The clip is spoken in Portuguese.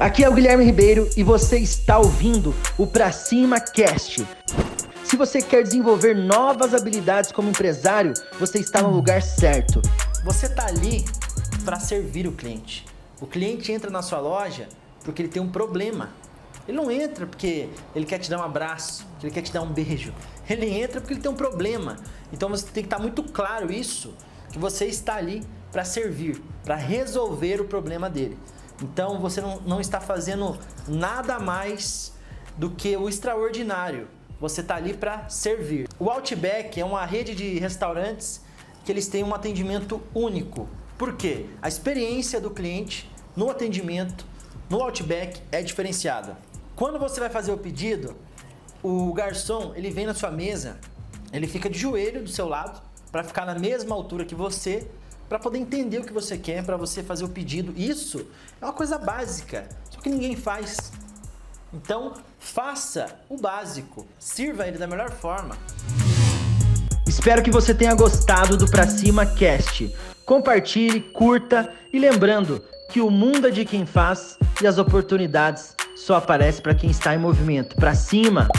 Aqui é o Guilherme Ribeiro e você está ouvindo o Pra Cima Cast. Se você quer desenvolver novas habilidades como empresário, você está no lugar certo. Você está ali para servir o cliente. O cliente entra na sua loja porque ele tem um problema. Ele não entra porque ele quer te dar um abraço, ele quer te dar um beijo. Ele entra porque ele tem um problema. Então você tem que estar muito claro isso, que você está ali para servir, para resolver o problema dele. Então você não, não está fazendo nada mais do que o extraordinário. Você está ali para servir. O Outback é uma rede de restaurantes que eles têm um atendimento único. Por quê? A experiência do cliente no atendimento no Outback é diferenciada. Quando você vai fazer o pedido, o garçom ele vem na sua mesa, ele fica de joelho do seu lado para ficar na mesma altura que você para poder entender o que você quer, para você fazer o pedido. Isso é uma coisa básica, só que ninguém faz. Então, faça o básico, sirva ele da melhor forma. Espero que você tenha gostado do Pra Cima Cast. Compartilhe, curta e lembrando que o mundo é de quem faz e as oportunidades só aparecem para quem está em movimento. Pra cima!